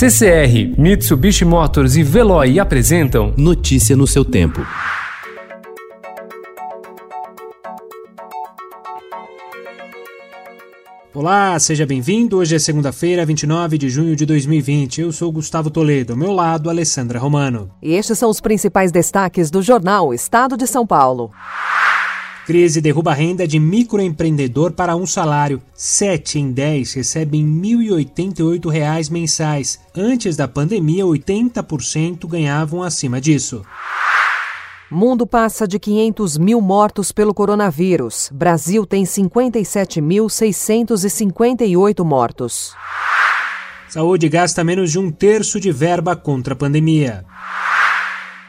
CCR, Mitsubishi Motors e Veloy apresentam Notícia no seu tempo. Olá, seja bem-vindo. Hoje é segunda-feira, 29 de junho de 2020. Eu sou Gustavo Toledo, ao meu lado, Alessandra Romano. E estes são os principais destaques do jornal Estado de São Paulo. Crise derruba a renda de microempreendedor para um salário. Sete em dez recebem R$ 1.088 mensais. Antes da pandemia, 80% ganhavam acima disso. Mundo passa de 500 mil mortos pelo coronavírus. Brasil tem 57.658 mortos. Saúde gasta menos de um terço de verba contra a pandemia.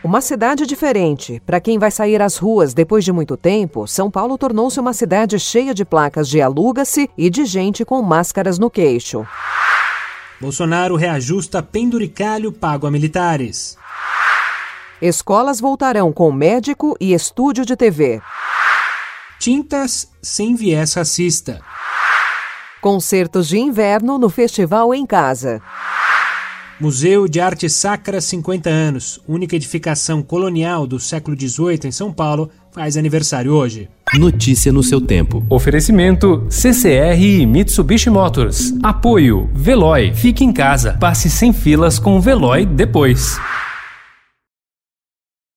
Uma cidade diferente. Para quem vai sair às ruas depois de muito tempo, São Paulo tornou-se uma cidade cheia de placas de aluga-se e de gente com máscaras no queixo. Bolsonaro reajusta penduricalho pago a militares. Escolas voltarão com médico e estúdio de TV. Tintas sem viés racista. Concertos de inverno no Festival em Casa. Museu de Arte Sacra 50 anos, única edificação colonial do século XVIII em São Paulo, faz aniversário hoje. Notícia no seu tempo. Oferecimento CCR e Mitsubishi Motors. Apoio Veloy. Fique em casa. Passe sem filas com o Veloy depois.